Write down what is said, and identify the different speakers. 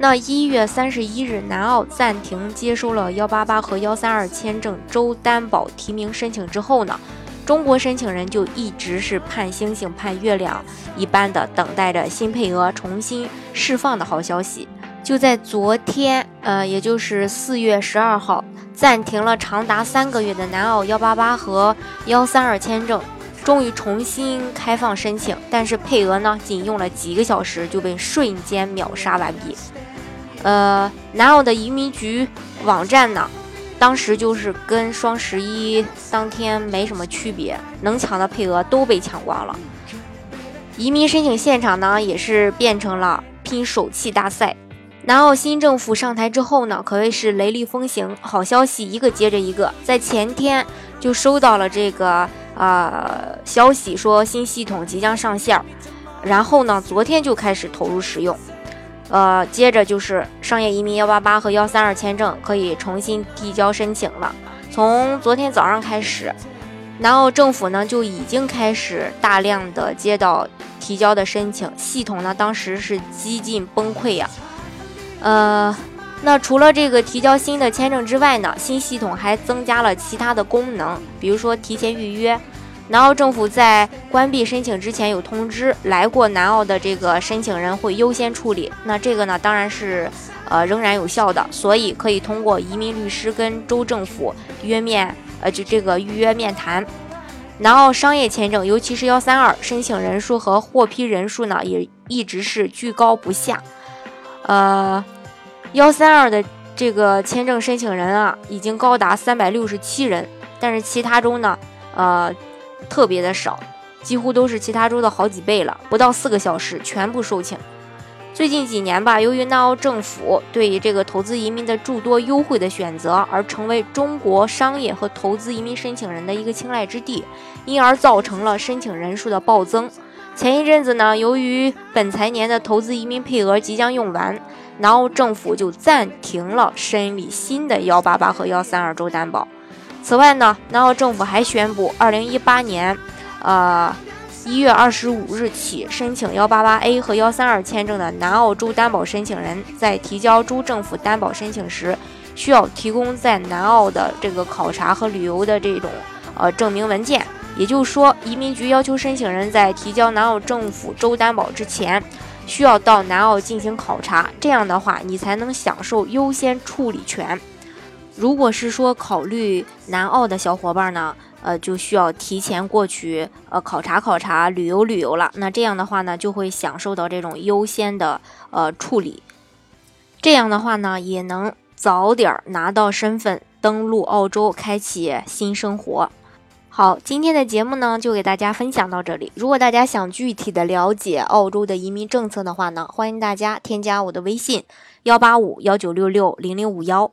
Speaker 1: 那一月三十一日，南澳暂停接收了幺八八和幺三二签证州担保提名申请之后呢，中国申请人就一直是盼星星盼月亮一般的等待着新配额重新释放的好消息。就在昨天，呃，也就是四月十二号，暂停了长达三个月的南澳幺八八和幺三二签证，终于重新开放申请，但是配额呢，仅用了几个小时就被瞬间秒杀完毕。呃，南澳的移民局网站呢，当时就是跟双十一当天没什么区别，能抢的配额都被抢光了。移民申请现场呢，也是变成了拼手气大赛。南澳新政府上台之后呢，可谓是雷厉风行，好消息一个接着一个。在前天就收到了这个呃消息，说新系统即将上线，然后呢，昨天就开始投入使用。呃，接着就是商业移民幺八八和幺三二签证可以重新递交申请了。从昨天早上开始，南澳政府呢就已经开始大量的接到提交的申请，系统呢当时是几近崩溃呀。呃，那除了这个提交新的签证之外呢，新系统还增加了其他的功能，比如说提前预约。南澳政府在关闭申请之前有通知，来过南澳的这个申请人会优先处理。那这个呢，当然是呃仍然有效的，所以可以通过移民律师跟州政府约面，呃就这个预约面谈。南澳商业签证，尤其是幺三二申请人数和获批人数呢，也一直是居高不下。呃，幺三二的这个签证申请人啊，已经高达三百六十七人，但是其他州呢，呃。特别的少，几乎都是其他州的好几倍了，不到四个小时全部售罄。最近几年吧，由于南澳政府对于这个投资移民的诸多优惠的选择，而成为中国商业和投资移民申请人的一个青睐之地，因而造成了申请人数的暴增。前一阵子呢，由于本财年的投资移民配额即将用完，南澳政府就暂停了申理新的幺八八和幺三二州担保。此外呢，南澳政府还宣布，二零一八年，呃，一月二十五日起，申请幺八八 A 和幺三二签证的南澳州担保申请人，在提交州政府担保申请时，需要提供在南澳的这个考察和旅游的这种呃证明文件。也就是说，移民局要求申请人在提交南澳政府州担保之前，需要到南澳进行考察，这样的话，你才能享受优先处理权。如果是说考虑南澳的小伙伴呢，呃，就需要提前过去呃考察考察、旅游旅游了。那这样的话呢，就会享受到这种优先的呃处理。这样的话呢，也能早点拿到身份，登陆澳洲，开启新生活。好，今天的节目呢，就给大家分享到这里。如果大家想具体的了解澳洲的移民政策的话呢，欢迎大家添加我的微信幺八五幺九六六零零五幺。